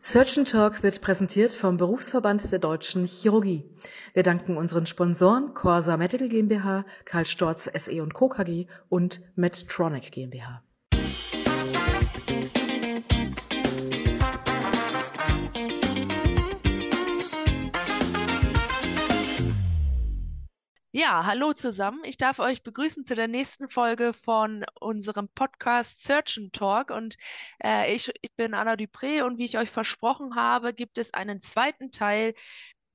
Surgeon Talk wird präsentiert vom Berufsverband der Deutschen Chirurgie. Wir danken unseren Sponsoren Corsa Medical GmbH, Karl Storz SE und Co. KG und Medtronic GmbH. Ja, hallo zusammen. Ich darf euch begrüßen zu der nächsten Folge von unserem Podcast Search and Talk. Und äh, ich, ich bin Anna Dupré und wie ich euch versprochen habe, gibt es einen zweiten Teil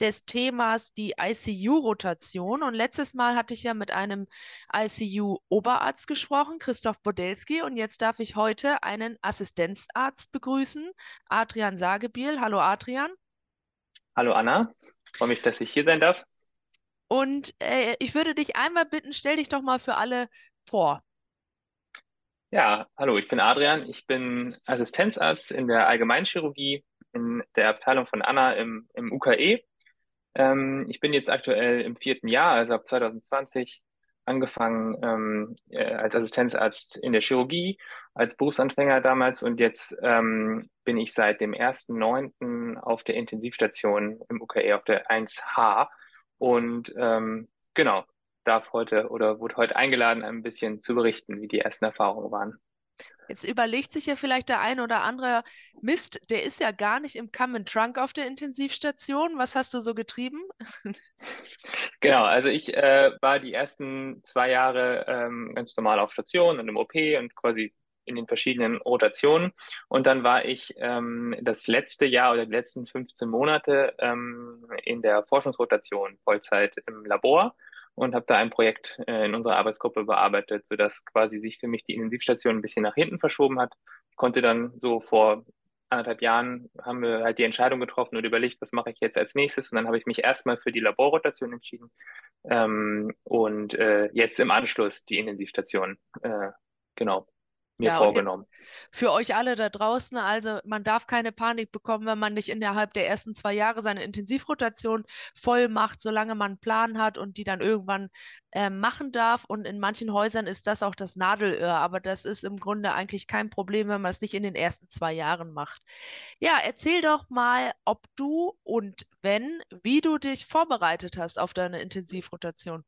des Themas die ICU-Rotation. Und letztes Mal hatte ich ja mit einem ICU-Oberarzt gesprochen, Christoph Bodelski. Und jetzt darf ich heute einen Assistenzarzt begrüßen, Adrian Sagebiel. Hallo Adrian. Hallo Anna, freue mich, dass ich hier sein darf. Und äh, ich würde dich einmal bitten, stell dich doch mal für alle vor. Ja, hallo, ich bin Adrian. Ich bin Assistenzarzt in der Allgemeinchirurgie in der Abteilung von Anna im, im UKE. Ähm, ich bin jetzt aktuell im vierten Jahr, also ab 2020 angefangen ähm, äh, als Assistenzarzt in der Chirurgie, als Berufsanfänger damals und jetzt ähm, bin ich seit dem 1.9. auf der Intensivstation im UKE auf der 1H und ähm, genau, darf heute oder wurde heute eingeladen, ein bisschen zu berichten, wie die ersten Erfahrungen waren. Jetzt überlegt sich ja vielleicht der ein oder andere, Mist, der ist ja gar nicht im Come and Trunk auf der Intensivstation. Was hast du so getrieben? Genau, also ich äh, war die ersten zwei Jahre ähm, ganz normal auf Station und im OP und quasi in den verschiedenen Rotationen. Und dann war ich ähm, das letzte Jahr oder die letzten 15 Monate ähm, in der Forschungsrotation Vollzeit im Labor und habe da ein Projekt äh, in unserer Arbeitsgruppe bearbeitet, sodass quasi sich für mich die Intensivstation ein bisschen nach hinten verschoben hat. Ich konnte dann so vor anderthalb Jahren haben wir halt die Entscheidung getroffen und überlegt, was mache ich jetzt als nächstes. Und dann habe ich mich erstmal für die Laborrotation entschieden ähm, und äh, jetzt im Anschluss die Intensivstation. Äh, genau mir Ja, vorgenommen. für euch alle da draußen, also man darf keine Panik bekommen, wenn man nicht innerhalb der ersten zwei Jahre seine Intensivrotation voll macht, solange man einen Plan hat und die dann irgendwann äh, machen darf. Und in manchen Häusern ist das auch das Nadelöhr, aber das ist im Grunde eigentlich kein Problem, wenn man es nicht in den ersten zwei Jahren macht. Ja, erzähl doch mal, ob du und wenn, wie du dich vorbereitet hast auf deine Intensivrotation.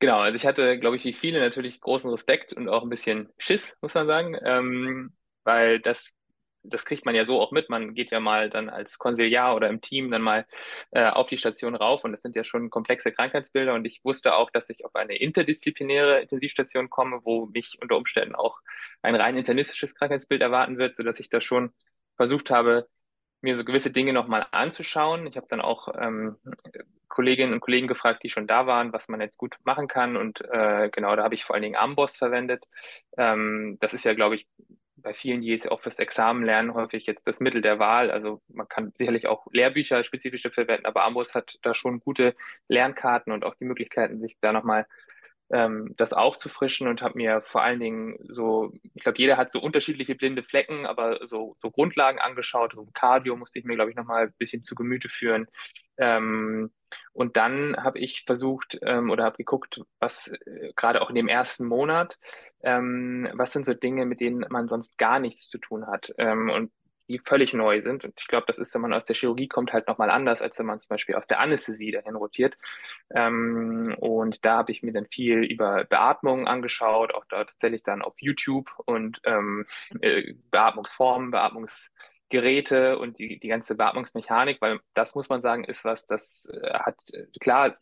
Genau, also ich hatte, glaube ich, wie viele natürlich großen Respekt und auch ein bisschen Schiss, muss man sagen, ähm, weil das, das kriegt man ja so auch mit. Man geht ja mal dann als Konsiliar oder im Team dann mal äh, auf die Station rauf und das sind ja schon komplexe Krankheitsbilder und ich wusste auch, dass ich auf eine interdisziplinäre Intensivstation komme, wo mich unter Umständen auch ein rein internistisches Krankheitsbild erwarten wird, sodass ich da schon versucht habe, mir so gewisse Dinge nochmal anzuschauen. Ich habe dann auch ähm, Kolleginnen und Kollegen gefragt, die schon da waren, was man jetzt gut machen kann. Und äh, genau, da habe ich vor allen Dingen Amboss verwendet. Ähm, das ist ja, glaube ich, bei vielen, die jetzt auch fürs Examen lernen, häufig jetzt das Mittel der Wahl. Also man kann sicherlich auch Lehrbücher spezifisch verwenden, aber Amboss hat da schon gute Lernkarten und auch die Möglichkeiten, sich da nochmal ähm, das aufzufrischen und habe mir vor allen Dingen so, ich glaube, jeder hat so unterschiedliche blinde Flecken, aber so, so Grundlagen angeschaut. So Cardio musste ich mir, glaube ich, nochmal ein bisschen zu Gemüte führen. Ähm, und dann habe ich versucht ähm, oder habe geguckt, was äh, gerade auch in dem ersten Monat, ähm, was sind so Dinge, mit denen man sonst gar nichts zu tun hat. Ähm, und die völlig neu sind. Und ich glaube, das ist, wenn man aus der Chirurgie kommt, halt nochmal anders, als wenn man zum Beispiel aus der Anästhesie dahin rotiert. Ähm, und da habe ich mir dann viel über Beatmung angeschaut, auch da tatsächlich dann auf YouTube und ähm, äh, Beatmungsformen, Beatmungsgeräte und die, die ganze Beatmungsmechanik, weil das muss man sagen, ist was, das äh, hat, äh, klar,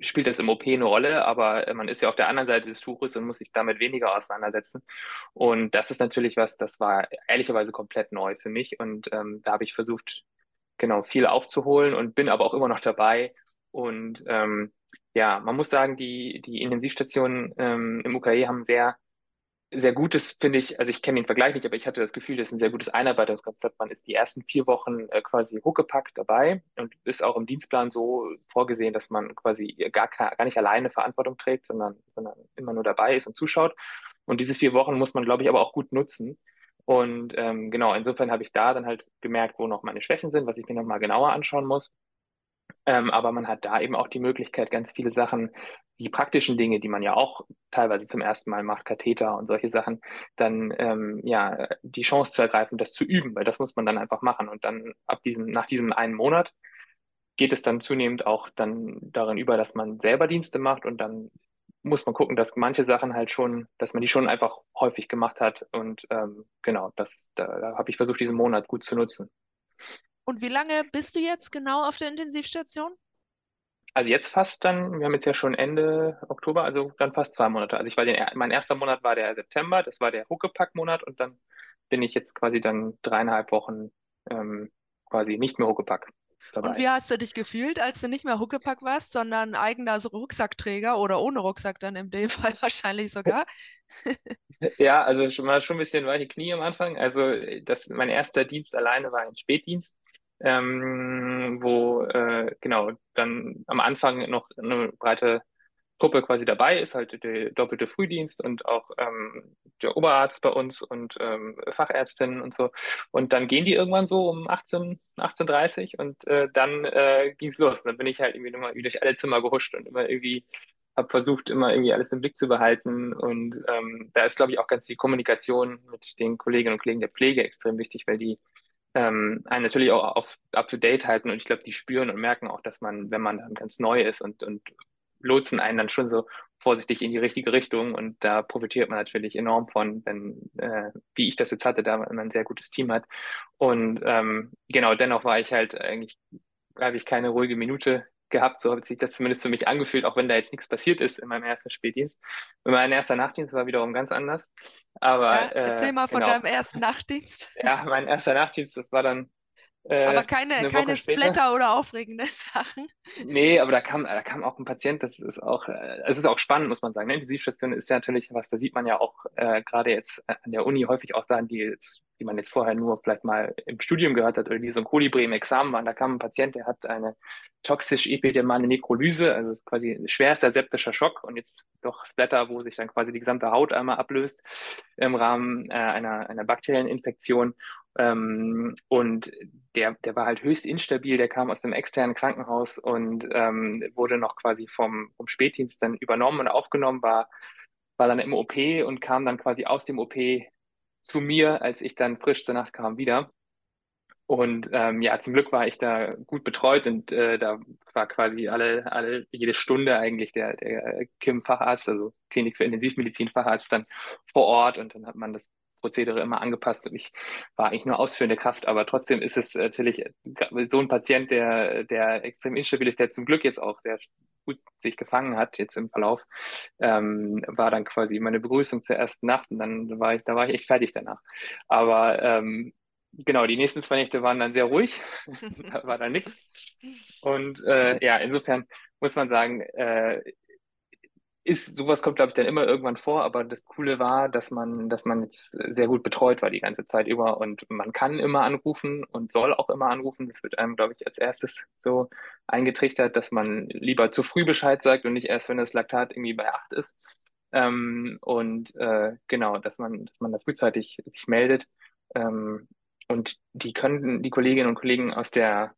spielt das im OP eine Rolle, aber äh, man ist ja auf der anderen Seite des Tuches und muss sich damit weniger auseinandersetzen. Und das ist natürlich was, das war ehrlicherweise komplett neu für mich. Und ähm, da habe ich versucht, genau, viel aufzuholen und bin aber auch immer noch dabei. Und ähm, ja, man muss sagen, die, die Intensivstationen ähm, im UKE haben sehr sehr gutes, finde ich, also ich kenne den Vergleich nicht, aber ich hatte das Gefühl, das ist ein sehr gutes Einarbeitungskonzept. Man ist die ersten vier Wochen äh, quasi huckepack dabei und ist auch im Dienstplan so vorgesehen, dass man quasi gar, gar nicht alleine Verantwortung trägt, sondern, sondern immer nur dabei ist und zuschaut. Und diese vier Wochen muss man, glaube ich, aber auch gut nutzen. Und ähm, genau, insofern habe ich da dann halt gemerkt, wo noch meine Schwächen sind, was ich mir nochmal genauer anschauen muss. Ähm, aber man hat da eben auch die Möglichkeit, ganz viele Sachen, die praktischen Dinge, die man ja auch teilweise zum ersten Mal macht, Katheter und solche Sachen, dann ähm, ja die Chance zu ergreifen, das zu üben, weil das muss man dann einfach machen. Und dann ab diesem, nach diesem einen Monat geht es dann zunehmend auch dann darin über, dass man selber Dienste macht und dann muss man gucken, dass manche Sachen halt schon, dass man die schon einfach häufig gemacht hat. Und ähm, genau, das, da, da habe ich versucht, diesen Monat gut zu nutzen. Und wie lange bist du jetzt genau auf der Intensivstation? Also jetzt fast dann, wir haben jetzt ja schon Ende Oktober, also dann fast zwei Monate. Also ich war den, mein erster Monat war der September, das war der Huckepack-Monat und dann bin ich jetzt quasi dann dreieinhalb Wochen ähm, quasi nicht mehr Huckepack dabei. Und wie hast du dich gefühlt, als du nicht mehr Huckepack warst, sondern eigener Rucksackträger oder ohne Rucksack dann in dem Fall wahrscheinlich sogar? Ja, also schon mal schon ein bisschen weiche Knie am Anfang. Also das, mein erster Dienst alleine war ein Spätdienst ähm, wo äh, genau dann am Anfang noch eine breite Truppe quasi dabei ist, halt der doppelte Frühdienst und auch ähm, der Oberarzt bei uns und ähm, Fachärztinnen und so. Und dann gehen die irgendwann so um 18, 18.30 und äh, dann äh, ging's los. Und dann bin ich halt irgendwie nochmal durch alle Zimmer gehuscht und immer irgendwie habe versucht, immer irgendwie alles im Blick zu behalten. Und ähm, da ist, glaube ich, auch ganz die Kommunikation mit den Kolleginnen und Kollegen der Pflege extrem wichtig, weil die ähm, einen natürlich auch auf up-to-date halten und ich glaube, die spüren und merken auch, dass man, wenn man dann ganz neu ist und, und lotsen einen dann schon so vorsichtig in die richtige Richtung und da profitiert man natürlich enorm von, wenn, äh, wie ich das jetzt hatte, da man ein sehr gutes Team hat. Und ähm, genau, dennoch war ich halt eigentlich, habe ich keine ruhige Minute gehabt, so hat sich das zumindest für mich angefühlt, auch wenn da jetzt nichts passiert ist in meinem ersten Spätdienst. Und mein erster Nachtdienst war wiederum ganz anders. Aber ja, erzähl äh, mal von genau. deinem ersten Nachtdienst. Ja, mein erster Nachtdienst, das war dann äh, aber keine, eine keine. Splatter oder aufregende Sachen. Nee, aber da kam, da kam auch ein Patient, das ist auch, äh, es ist auch spannend, muss man sagen. Ne? Intensivstation ist ja natürlich was, da sieht man ja auch äh, gerade jetzt an der Uni häufig auch Sachen, die jetzt, die man jetzt vorher nur vielleicht mal im Studium gehört hat oder die so ein Kolibri im Examen waren. Da kam ein Patient, der hat eine toxisch epidemale Nekrolyse, also quasi schwerster septischer Schock und jetzt doch Splatter, wo sich dann quasi die gesamte Haut einmal ablöst im Rahmen äh, einer, einer bakteriellen Infektion. Ähm, und der, der war halt höchst instabil, der kam aus einem externen Krankenhaus und ähm, wurde noch quasi vom, vom Spätdienst dann übernommen und aufgenommen, war, war dann im OP und kam dann quasi aus dem OP zu mir, als ich dann frisch zur Nacht kam, wieder. Und ähm, ja, zum Glück war ich da gut betreut und äh, da war quasi alle, alle, jede Stunde eigentlich der, der Kim-Facharzt, also Klinik für Intensivmedizin-Facharzt dann vor Ort und dann hat man das Prozedere immer angepasst und ich war eigentlich nur ausführende Kraft, aber trotzdem ist es natürlich so ein Patient, der, der extrem instabil ist, der zum Glück jetzt auch sehr gut sich gefangen hat jetzt im Verlauf, ähm, war dann quasi meine Begrüßung zur ersten Nacht und dann war ich, da war ich echt fertig danach. Aber ähm, genau, die nächsten zwei Nächte waren dann sehr ruhig, da war dann nichts. Und äh, ja, insofern muss man sagen, äh, ist, sowas kommt, glaube ich, dann immer irgendwann vor, aber das Coole war, dass man, dass man jetzt sehr gut betreut war die ganze Zeit über und man kann immer anrufen und soll auch immer anrufen. Das wird einem, glaube ich, als erstes so eingetrichtert, dass man lieber zu früh Bescheid sagt und nicht erst, wenn das Laktat irgendwie bei acht ist. Ähm, und äh, genau, dass man, dass man da frühzeitig sich meldet. Ähm, und die können, die Kolleginnen und Kollegen aus der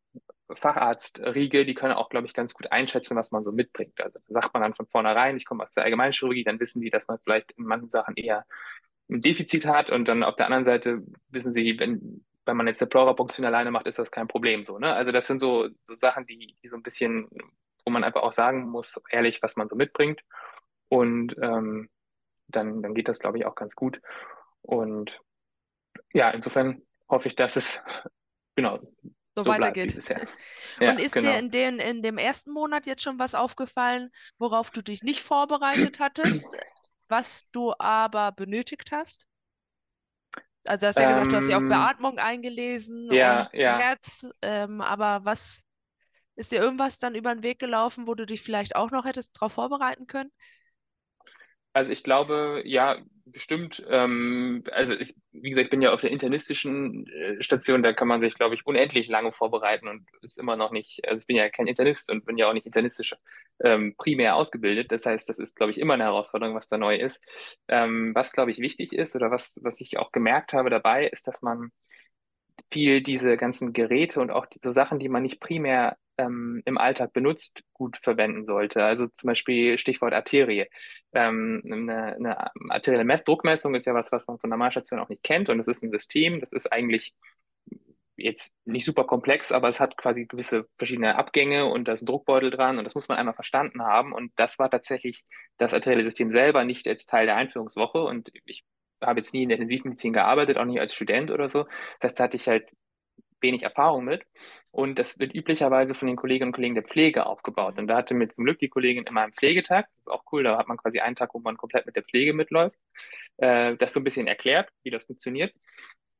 Facharztriege, die können auch, glaube ich, ganz gut einschätzen, was man so mitbringt. Also sagt man dann von vornherein, ich komme aus der Allgemeinchirurgie, dann wissen die, dass man vielleicht in manchen Sachen eher ein Defizit hat und dann auf der anderen Seite wissen sie, wenn, wenn man jetzt eine Pleurapunktion alleine macht, ist das kein Problem so. Ne? Also das sind so, so Sachen, die, die so ein bisschen, wo man einfach auch sagen muss, ehrlich, was man so mitbringt. Und ähm, dann, dann geht das, glaube ich, auch ganz gut. Und ja, insofern hoffe ich, dass es genau so so weitergeht. Ja, Und ist dir genau. in den, in dem ersten Monat jetzt schon was aufgefallen, worauf du dich nicht vorbereitet hattest, was du aber benötigt hast? Also du hast ja gesagt, du hast dich auf Ähm, Beatmung eingelesen ja, und ja. Herz, ähm, aber was ist dir irgendwas dann über den Weg gelaufen, wo du dich vielleicht auch noch hättest darauf vorbereiten können? Also ich glaube, ja, bestimmt. Ähm, also ich, wie gesagt, ich bin ja auf der internistischen äh, Station, da kann man sich, glaube ich, unendlich lange vorbereiten und ist immer noch nicht, also ich bin ja kein Internist und bin ja auch nicht internistisch ähm, primär ausgebildet. Das heißt, das ist, glaube ich, immer eine Herausforderung, was da neu ist. Ähm, was, glaube ich, wichtig ist oder was, was ich auch gemerkt habe dabei, ist, dass man viel diese ganzen Geräte und auch die, so Sachen, die man nicht primär ähm, im Alltag benutzt, gut verwenden sollte. Also zum Beispiel Stichwort Arterie. Ähm, eine, eine arterielle Mess Druckmessung ist ja was, was man von der Normalstation auch nicht kennt und das ist ein System, das ist eigentlich jetzt nicht super komplex, aber es hat quasi gewisse verschiedene Abgänge und da ist ein Druckbeutel dran und das muss man einmal verstanden haben. Und das war tatsächlich das arterielle System selber nicht als Teil der Einführungswoche. Und ich habe jetzt nie in der Intensivmedizin gearbeitet, auch nicht als Student oder so. Das hatte ich halt wenig Erfahrung mit. Und das wird üblicherweise von den Kolleginnen und Kollegen der Pflege aufgebaut. Und da hatte mir zum Glück die Kollegin immer einen Pflegetag. Das ist auch cool. Da hat man quasi einen Tag, wo man komplett mit der Pflege mitläuft. Äh, das so ein bisschen erklärt, wie das funktioniert.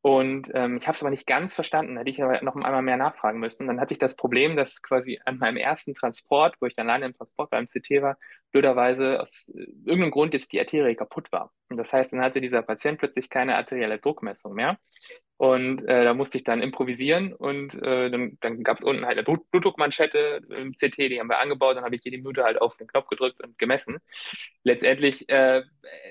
Und ähm, ich habe es aber nicht ganz verstanden, hätte ich aber noch einmal mehr nachfragen müssen. Dann hatte ich das Problem, dass quasi an meinem ersten Transport, wo ich dann alleine im Transport beim CT war, blöderweise aus äh, irgendeinem Grund jetzt die Arterie kaputt war. Und das heißt, dann hatte dieser Patient plötzlich keine arterielle Druckmessung mehr. Und äh, da musste ich dann improvisieren und äh, dann, dann gab es unten halt eine Blut Blutdruckmanschette im CT, die haben wir angebaut, dann habe ich jede Minute halt auf den Knopf gedrückt und gemessen. Letztendlich äh,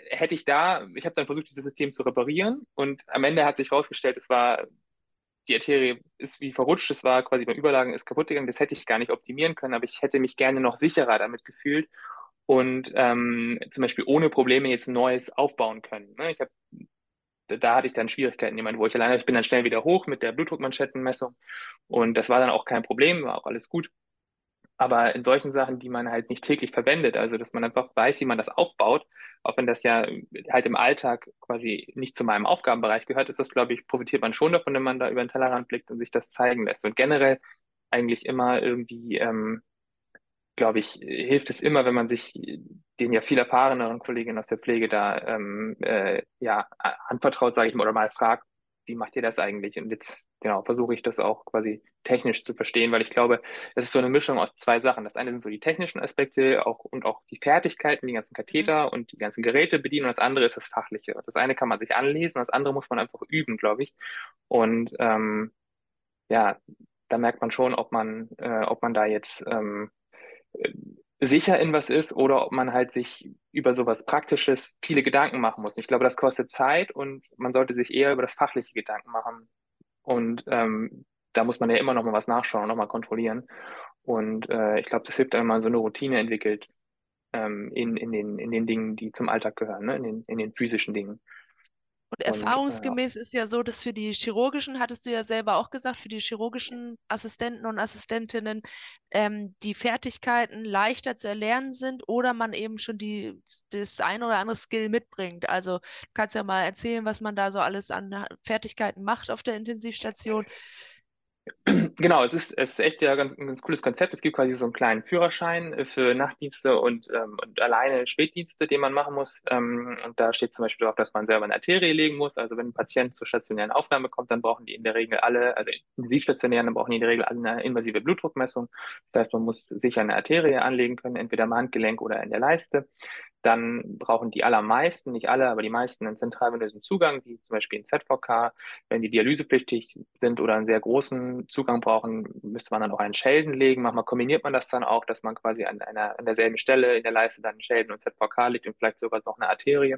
hätte ich da, ich habe dann versucht, dieses System zu reparieren und am Ende hat sich herausgestellt, es war die Arterie ist wie verrutscht, es war quasi beim Überlagen ist kaputt gegangen, das hätte ich gar nicht optimieren können, aber ich hätte mich gerne noch sicherer damit gefühlt und ähm, zum Beispiel ohne Probleme jetzt neues aufbauen können. Ne? Ich habe da hatte ich dann Schwierigkeiten, jemand, wo ich alleine, ich bin dann schnell wieder hoch mit der Blutdruckmanschettenmessung und das war dann auch kein Problem, war auch alles gut. Aber in solchen Sachen, die man halt nicht täglich verwendet, also dass man einfach weiß, wie man das aufbaut, auch wenn das ja halt im Alltag quasi nicht zu meinem Aufgabenbereich gehört, ist das, glaube ich, profitiert man schon davon, wenn man da über den Tellerrand blickt und sich das zeigen lässt. Und generell eigentlich immer irgendwie ähm, glaube ich, hilft es immer, wenn man sich den ja viel erfahreneren Kolleginnen aus der Pflege da ähm, äh, ja, anvertraut, sage ich mal, oder mal fragt, wie macht ihr das eigentlich? Und jetzt genau versuche ich das auch quasi technisch zu verstehen, weil ich glaube, es ist so eine Mischung aus zwei Sachen. Das eine sind so die technischen Aspekte auch und auch die Fertigkeiten, die ganzen Katheter mhm. und die ganzen Geräte bedienen. Und das andere ist das Fachliche. Das eine kann man sich anlesen, das andere muss man einfach üben, glaube ich. Und ähm, ja, da merkt man schon, ob man, äh, ob man da jetzt ähm, sicher in was ist oder ob man halt sich über sowas Praktisches viele Gedanken machen muss. Ich glaube, das kostet Zeit und man sollte sich eher über das fachliche Gedanken machen. Und ähm, da muss man ja immer noch mal was nachschauen, noch mal kontrollieren. Und äh, ich glaube, das hilft, wenn man so eine Routine entwickelt ähm, in, in, den, in den Dingen, die zum Alltag gehören, ne? in, den, in den physischen Dingen. Und erfahrungsgemäß ist ja so, dass für die chirurgischen, hattest du ja selber auch gesagt, für die chirurgischen Assistenten und Assistentinnen ähm, die Fertigkeiten leichter zu erlernen sind oder man eben schon die, das ein oder andere Skill mitbringt. Also du kannst ja mal erzählen, was man da so alles an Fertigkeiten macht auf der Intensivstation. Genau, es ist, es ist echt ja ganz, ein ganz cooles Konzept. Es gibt quasi so einen kleinen Führerschein äh, für Nachtdienste und, ähm, und alleine Spätdienste, den man machen muss. Ähm, und da steht zum Beispiel auch, dass man selber eine Arterie legen muss. Also wenn ein Patient zur stationären Aufnahme kommt, dann brauchen die in der Regel alle, also intensivstationären, dann brauchen die in der Regel alle eine invasive Blutdruckmessung. Das heißt, man muss sicher eine Arterie anlegen können, entweder im Handgelenk oder in der Leiste dann brauchen die allermeisten, nicht alle, aber die meisten einen zentralvenösen Zugang, wie zum Beispiel in ZVK. Wenn die dialysepflichtig sind oder einen sehr großen Zugang brauchen, müsste man dann auch einen Schelden legen. Manchmal kombiniert man das dann auch, dass man quasi an einer, an derselben Stelle in der Leiste dann einen Schelden und ZVK legt und vielleicht sogar noch eine Arterie.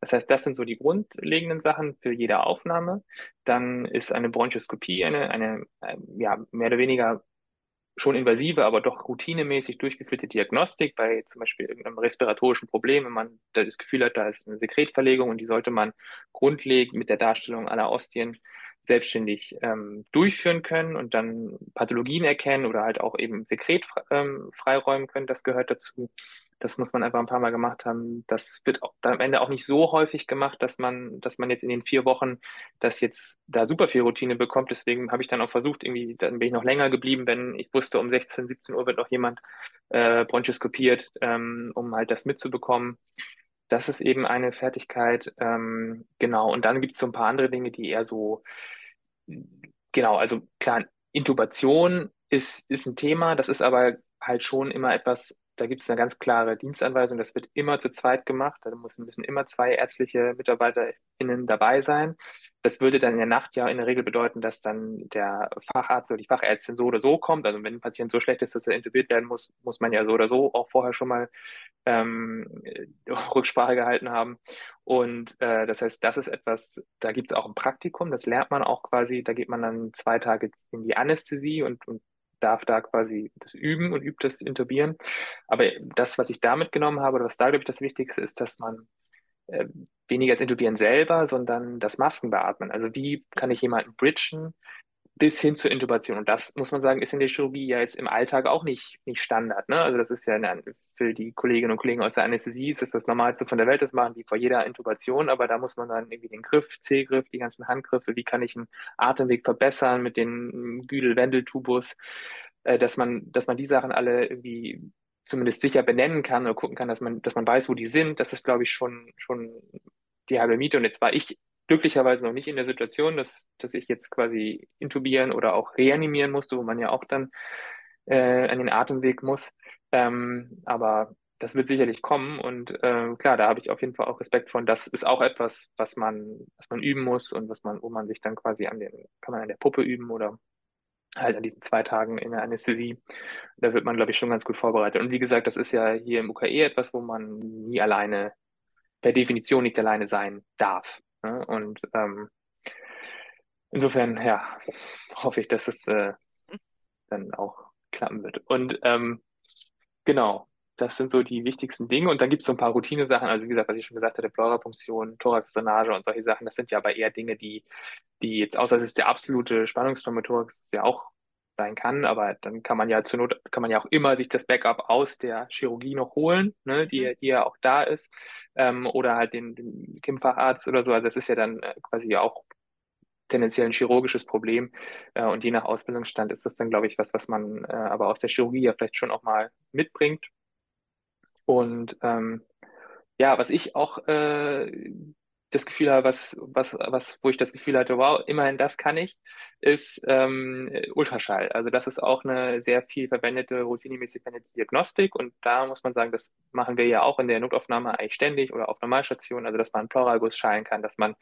Das heißt, das sind so die grundlegenden Sachen für jede Aufnahme. Dann ist eine Bronchoskopie eine, eine, ja, mehr oder weniger schon invasive, aber doch routinemäßig durchgeführte Diagnostik bei zum Beispiel irgendeinem respiratorischen Problem, wenn man das Gefühl hat, da ist eine Sekretverlegung und die sollte man grundlegend mit der Darstellung aller Ostien selbstständig ähm, durchführen können und dann Pathologien erkennen oder halt auch eben Sekret ähm, freiräumen können. Das gehört dazu. Das muss man einfach ein paar Mal gemacht haben. Das wird am Ende auch nicht so häufig gemacht, dass man, dass man jetzt in den vier Wochen das jetzt da super viel Routine bekommt. Deswegen habe ich dann auch versucht, irgendwie, dann bin ich noch länger geblieben, wenn ich wusste, um 16, 17 Uhr wird noch jemand äh, bronchoskopiert, ähm, um halt das mitzubekommen. Das ist eben eine Fertigkeit. Ähm, genau. Und dann gibt es so ein paar andere Dinge, die eher so, genau, also klar, Intubation ist, ist ein Thema, das ist aber halt schon immer etwas da gibt es eine ganz klare Dienstanweisung, das wird immer zu zweit gemacht. Da müssen, müssen immer zwei ärztliche MitarbeiterInnen dabei sein. Das würde dann in der Nacht ja in der Regel bedeuten, dass dann der Facharzt oder die Fachärztin so oder so kommt. Also wenn ein Patient so schlecht ist, dass er intubiert werden muss, muss man ja so oder so auch vorher schon mal ähm, Rücksprache gehalten haben. Und äh, das heißt, das ist etwas, da gibt es auch ein Praktikum, das lernt man auch quasi, da geht man dann zwei Tage in die Anästhesie und, und darf da quasi das üben und übt das Intubieren. Aber das, was ich da mitgenommen habe, oder was da, glaube ich, das Wichtigste ist, dass man äh, weniger das Intubieren selber, sondern das Maskenbeatmen. Also wie kann ich jemanden bridgen bis hin zur Intubation? Und das, muss man sagen, ist in der Chirurgie ja jetzt im Alltag auch nicht, nicht Standard. Ne? Also das ist ja eine, für die Kolleginnen und Kollegen aus der Anästhesie ist das das Normalste von der Welt, das machen die vor jeder Intubation, aber da muss man dann irgendwie den Griff, C-Griff, die ganzen Handgriffe, wie kann ich einen Atemweg verbessern mit den Güdel-Wendeltubus, äh, dass man, dass man die Sachen alle irgendwie zumindest sicher benennen kann oder gucken kann, dass man, dass man weiß, wo die sind, das ist, glaube ich, schon, schon die halbe Miete. Und jetzt war ich glücklicherweise noch nicht in der Situation, dass, dass ich jetzt quasi intubieren oder auch reanimieren musste, wo man ja auch dann äh, an den Atemweg muss. Ähm, aber das wird sicherlich kommen und äh, klar, da habe ich auf jeden Fall auch Respekt von. Das ist auch etwas, was man, was man üben muss und was man, wo man sich dann quasi an den, kann man an der Puppe üben oder halt an diesen zwei Tagen in der Anästhesie. Da wird man, glaube ich, schon ganz gut vorbereitet. Und wie gesagt, das ist ja hier im UKE etwas, wo man nie alleine, per Definition nicht alleine sein darf. Ne? Und ähm, insofern, ja, hoffe ich, dass es äh, dann auch klappen wird. Und ähm, genau, das sind so die wichtigsten Dinge. Und dann gibt es so ein paar Routine-Sachen. Also wie gesagt, was ich schon gesagt hatte, Pleurapunktion, Thorax-Drainage und solche Sachen, das sind ja aber eher Dinge, die, die jetzt, außer es ist der absolute Spannungsstrom-Thorax, das ja auch sein kann, aber dann kann man ja zur Not, kann man ja auch immer sich das Backup aus der Chirurgie noch holen, ne, die, mhm. die ja auch da ist, ähm, oder halt den, den Kim-Facharzt oder so. Also das ist ja dann äh, quasi auch tendenziell ein chirurgisches Problem. Äh, und je nach Ausbildungsstand ist das dann, glaube ich, was, was man äh, aber aus der Chirurgie ja vielleicht schon auch mal mitbringt. Und ähm, ja, was ich auch äh, das Gefühl habe, was, was, was, wo ich das Gefühl hatte, wow, immerhin das kann ich, ist ähm, Ultraschall. Also das ist auch eine sehr viel verwendete, routinemäßig verwendete Diagnostik und da muss man sagen, das machen wir ja auch in der Notaufnahme eigentlich ständig oder auf Normalstationen, also dass man Pleuralguss schallen kann, dass man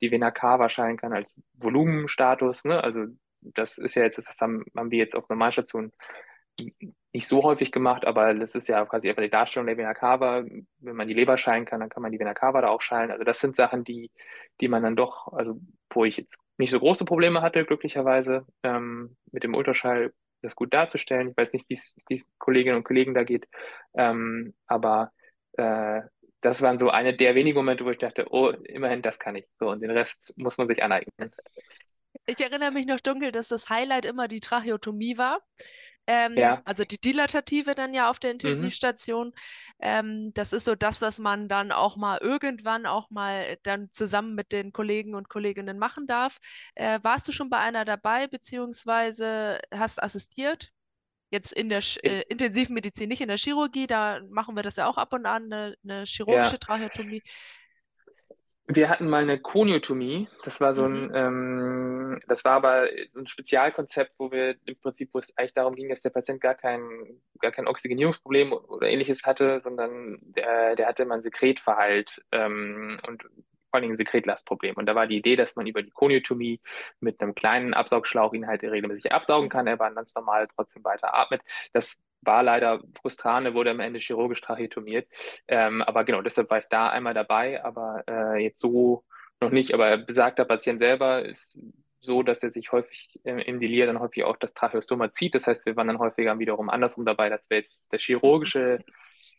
die Vena cava schallen kann als Volumenstatus, ne? Also das ist ja jetzt, das haben, haben wir jetzt auf Normalstationen nicht so häufig gemacht, aber das ist ja quasi einfach die Darstellung der Vena cava. Wenn man die Leber schalen kann, dann kann man die Vena cava da auch schalen. Also das sind Sachen, die, die man dann doch, also wo ich jetzt nicht so große Probleme hatte, glücklicherweise, ähm, mit dem Ultraschall das gut darzustellen. Ich weiß nicht, wie es Kolleginnen und Kollegen da geht, ähm, aber äh, das waren so eine der wenigen Momente, wo ich dachte, oh, immerhin, das kann ich. So, und den Rest muss man sich aneignen. Ich erinnere mich noch dunkel, dass das Highlight immer die Tracheotomie war. Ähm, Ja. also die Dilatative dann ja auf der Mhm. Intensivstation. Ähm, das ist so das, was man dann auch mal irgendwann auch mal dann zusammen mit den Kollegen und Kolleginnen machen darf. Äh, warst du schon bei einer dabei, beziehungsweise hast assistiert? Jetzt in der Sch- Äh, Intensivmedizin, nicht in der Chirurgie, da machen wir das ja auch ab und an, eine, eine Ja. chirurgische Tracheotomie. Wir hatten mal eine Koniotomie. Das war so Mhm. ein, ähm, das war aber so ein Spezialkonzept, wo wir im Prinzip, wo es eigentlich darum ging, dass der Patient gar kein, gar kein Oxygenierungsproblem oder ähnliches hatte, sondern der, der hatte immer ein Sekretverhalt ähm, und vor allen Dingen ein Sekretlastproblem. Und da war die Idee, dass man über die Koniotomie mit einem kleinen Absaugschlauch ihn halt regelmäßig absaugen Mhm. kann. Er war ganz normal trotzdem weiter atmet. Das war leider frustrant, er wurde am Ende chirurgisch tracheotomiert. Ähm, aber genau, deshalb war ich da einmal dabei, aber äh, jetzt so noch nicht. Aber besagter Patient selber ist so, dass er sich häufig äh, im Delir dann häufig auch das Tracheostoma zieht. Das heißt, wir waren dann häufiger wiederum andersrum dabei, dass wir jetzt das chirurgische,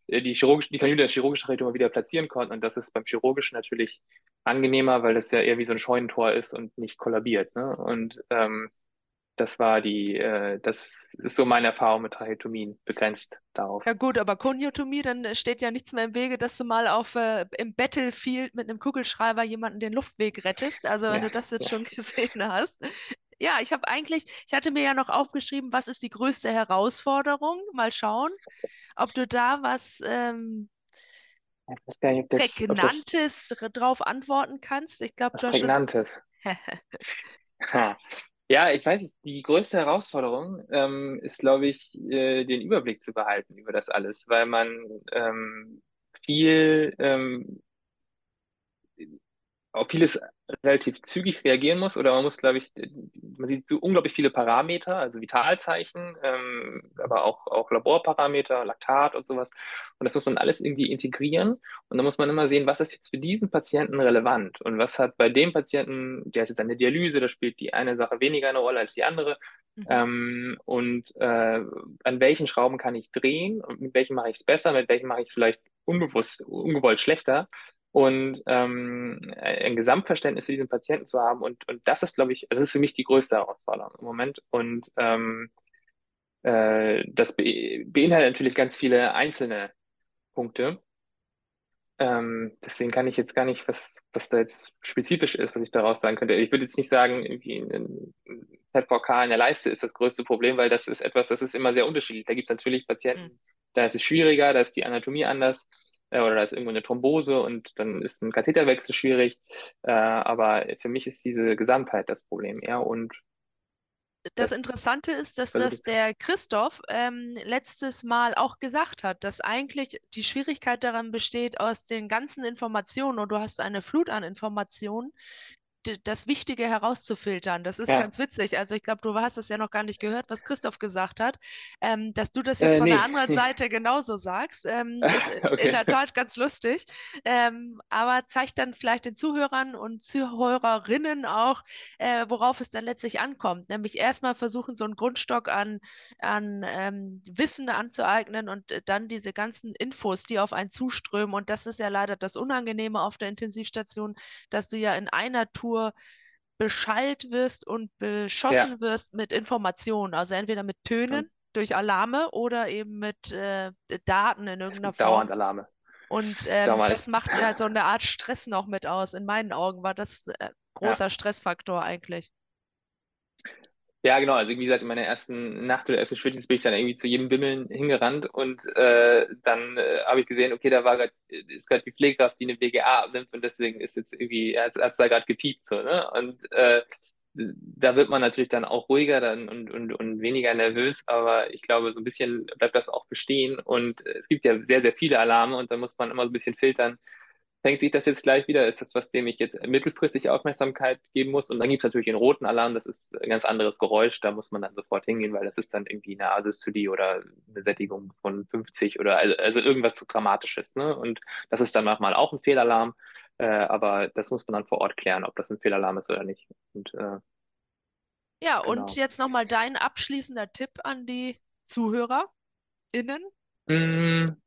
äh, die chirurgische, die Kanüle der chirurgischen Tracheostoma wieder platzieren konnten. Und das ist beim chirurgischen natürlich angenehmer, weil das ja eher wie so ein Scheunentor ist und nicht kollabiert. Ne? Und ähm, das war die, äh, das ist so meine Erfahrung mit Tracheotomien, begrenzt darauf. Ja gut, aber Koniotomie, dann steht ja nichts mehr im Wege, dass du mal auf äh, im Battlefield mit einem Kugelschreiber jemanden den Luftweg rettest. Also wenn Ja, du das jetzt ja. schon gesehen hast. Ja, ich habe eigentlich, ich hatte mir ja noch aufgeschrieben, was ist die größte Herausforderung? Mal schauen, ob du da was ähm, nicht, das, das drauf antworten kannst. Ich glaube, du hast schon. Prägnantes. Ha. Ja, ich weiß, nicht, die größte Herausforderung ähm, ist, glaube ich, äh, den Überblick zu behalten über das alles, weil man ähm, viel ähm, auf vieles relativ zügig reagieren muss oder man muss, glaube ich, man sieht so unglaublich viele Parameter, also Vitalzeichen, ähm, aber auch, auch Laborparameter, Laktat und sowas. Und das muss man alles irgendwie integrieren. Und dann muss man immer sehen, was ist jetzt für diesen Patienten relevant und was hat bei dem Patienten, der ist jetzt der Dialyse, da spielt die eine Sache weniger eine Rolle als die andere. Mhm. Ähm, und äh, an welchen Schrauben kann ich drehen und mit welchen mache ich es besser, mit welchen mache ich es vielleicht unbewusst, ungewollt schlechter. Und ähm, ein Gesamtverständnis für diesen Patienten zu haben. Und, und das ist, glaube ich, das ist für mich die größte Herausforderung im Moment. Und ähm, äh, das be beinhaltet natürlich ganz viele einzelne Punkte. Ähm, deswegen kann ich jetzt gar nicht, was, was da jetzt spezifisch ist, was ich daraus sagen könnte. Ich würde jetzt nicht sagen, irgendwie ein ZVK in der Leiste ist das größte Problem, weil das ist etwas, das ist immer sehr unterschiedlich. Da gibt es natürlich Patienten, mhm. da ist es schwieriger, da ist die Anatomie anders äh, oder da ist irgendwo eine Thrombose und dann ist ein Katheterwechsel schwierig. Äh, aber für mich ist diese Gesamtheit das Problem eher und das, das Interessante ist, dass das der Christoph ähm, letztes Mal auch gesagt hat, dass eigentlich die Schwierigkeit daran besteht, aus den ganzen Informationen, und du hast eine Flut an Informationen, das Wichtige herauszufiltern. Das ist ja. ganz witzig. Also ich glaube, du hast das ja noch gar nicht gehört, was Christoph gesagt hat. Ähm, dass du das jetzt äh, von nee. der anderen Seite genauso sagst, ähm, ist okay. in der Tat ganz lustig. Ähm, aber zeigt dann vielleicht den Zuhörern und Zuhörerinnen auch, äh, worauf es dann letztlich ankommt. Nämlich erstmal versuchen, so einen Grundstock an, an ähm, Wissen anzueignen und äh, dann diese ganzen Infos, die auf einen zuströmen. Und das ist ja leider das Unangenehme auf der Intensivstation, dass du ja in einer Tour nur beschallt wirst und beschossen ja. wirst mit Informationen. Also entweder mit Tönen ja. durch Alarme oder eben mit äh, Daten in irgendeiner Form. Dauernd Alarme. Und ähm, das macht ja so eine Art Stress noch mit aus. In meinen Augen war das äh, großer ja. Stressfaktor eigentlich. Ja, genau. Also wie gesagt, in meiner ersten Nacht oder ersten Spätdienst bin ich dann irgendwie zu jedem Bimmeln hingerannt und äh, dann äh, habe ich gesehen, okay, da war grad, ist gerade die Pflegekraft, die eine WGA abnimmt und deswegen ist jetzt irgendwie, hat es da gerade gepiept so, ne? Und äh, da wird man natürlich dann auch ruhiger dann und, und, und weniger nervös, aber ich glaube, so ein bisschen bleibt das auch bestehen und es gibt ja sehr, sehr viele Alarme und da muss man immer so ein bisschen filtern, fängt sich das jetzt gleich wieder? Ist das was, dem ich jetzt mittelfristig Aufmerksamkeit geben muss? Und dann gibt es natürlich den roten Alarm, das ist ein ganz anderes Geräusch, da muss man dann sofort hingehen, weil das ist dann irgendwie eine Asystolie oder eine Sättigung von 50 oder also, also irgendwas Dramatisches. Ne? Und das ist dann manchmal auch ein Fehlalarm, äh, aber das muss man dann vor Ort klären, ob das ein Fehlalarm ist oder nicht. Und, äh, ja, genau. und jetzt nochmal dein abschließender Tipp an die ZuhörerInnen. Mm,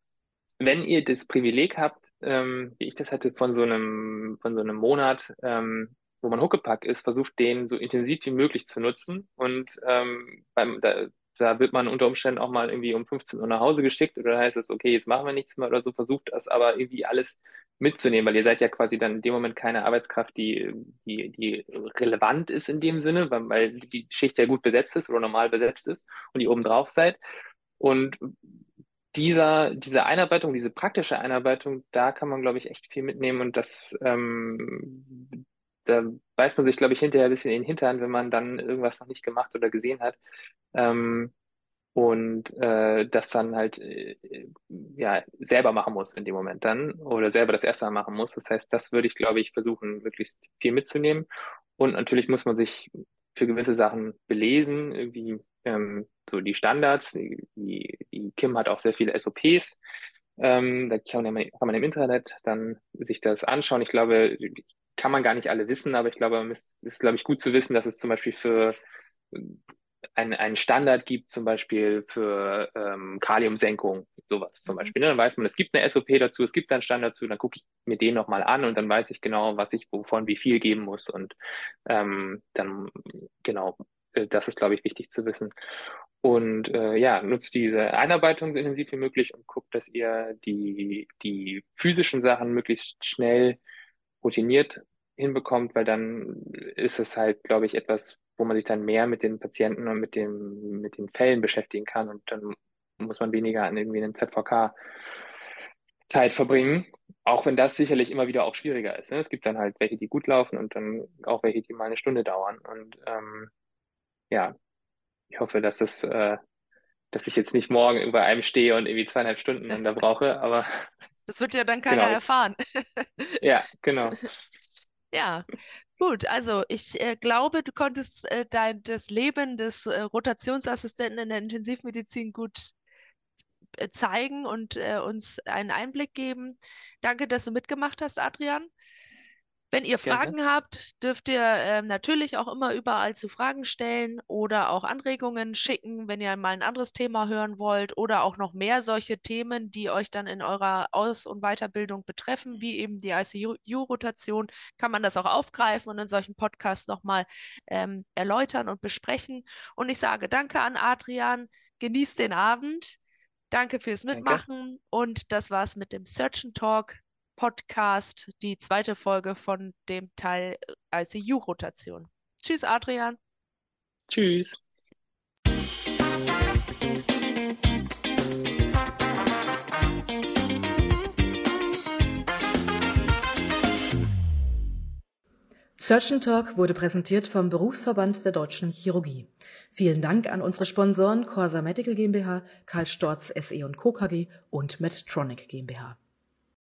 wenn ihr das Privileg habt, ähm, wie ich das hatte, von so einem, von so einem Monat, ähm, wo man Huckepack ist, versucht den so intensiv wie möglich zu nutzen. Und ähm, beim, da, da wird man unter Umständen auch mal irgendwie um 15 Uhr nach Hause geschickt oder heißt es, okay, jetzt machen wir nichts mehr oder so, versucht das aber irgendwie alles mitzunehmen, weil ihr seid ja quasi dann in dem Moment keine Arbeitskraft, die, die, die relevant ist in dem Sinne, weil, weil die Schicht ja gut besetzt ist oder normal besetzt ist und ihr oben drauf seid. Und dieser, diese Einarbeitung, diese praktische Einarbeitung, da kann man, glaube ich, echt viel mitnehmen und das, ähm, da beißt man sich, glaube ich, hinterher ein bisschen in den Hintern, wenn man dann irgendwas noch nicht gemacht oder gesehen hat. Ähm, und äh, das dann halt äh, ja selber machen muss in dem Moment dann oder selber das erste Mal machen muss. Das heißt, das würde ich, glaube ich, versuchen, möglichst viel mitzunehmen. Und natürlich muss man sich für gewisse Sachen belesen, irgendwie ähm, so die Standards. Die, die, Kim hat auch sehr viele SOPs. Ähm, da kann man, kann man im Internet dann sich das anschauen. Ich glaube, kann man gar nicht alle wissen, aber ich glaube, es ist, glaube ich, gut zu wissen, dass es zum Beispiel für ein, einen Standard gibt, zum Beispiel für ähm, Kaliumsenkung, sowas zum mhm. Beispiel. Ne? Dann weiß man, es gibt eine SOP dazu, es gibt einen Standard dazu, dann gucke ich mir den nochmal an und dann weiß ich genau, was ich wovon wie viel geben muss. Und ähm, dann, genau, äh, das ist, glaube ich, wichtig zu wissen. Und äh, ja, nutzt diese Einarbeitung so intensiv wie möglich und guckt, dass ihr die, die physischen Sachen möglichst schnell routiniert hinbekommt, weil dann ist es halt, glaube ich, etwas, wo man sich dann mehr mit den Patienten und mit den, mit den Fällen beschäftigen kann und dann muss man weniger an irgendwie einem ZVK Zeit verbringen, auch wenn das sicherlich immer wieder auch schwieriger ist. Ne? Es gibt dann halt welche, die gut laufen und dann auch welche, die mal eine Stunde dauern. Und ähm, ja, ich hoffe, dass es, äh, dass ich jetzt nicht morgen über einem stehe und irgendwie zweieinhalb Stunden da brauche, aber. Das wird ja dann keiner genau. erfahren. ja, genau. Ja, gut. Also ich äh, glaube, du konntest äh, dein das Leben des äh, Rotationsassistenten in der Intensivmedizin gut äh, zeigen und äh, uns einen Einblick geben. Danke, dass du mitgemacht hast, Adrian. Wenn ihr Gerne. Fragen habt, dürft ihr ähm, natürlich auch immer überall zu Fragen stellen oder auch Anregungen schicken, wenn ihr mal ein anderes Thema hören wollt oder auch noch mehr solche Themen, die euch dann in eurer Aus- und Weiterbildung betreffen, wie eben die ICU-Rotation, kann man das auch aufgreifen und in solchen Podcasts nochmal ähm, erläutern und besprechen. Und ich sage danke an Adrian, genießt den Abend. Danke fürs Danke. Mitmachen und das war's mit dem Search and Talk Podcast, die zweite Folge von dem Teil ICU-Rotation. Tschüss, Adrian. Tschüss. Surgeon Talk wurde präsentiert vom Berufsverband der Deutschen Chirurgie. Vielen Dank an unsere Sponsoren Corsa Medical GmbH, Karl Storz SE und Co. KG und Medtronic GmbH.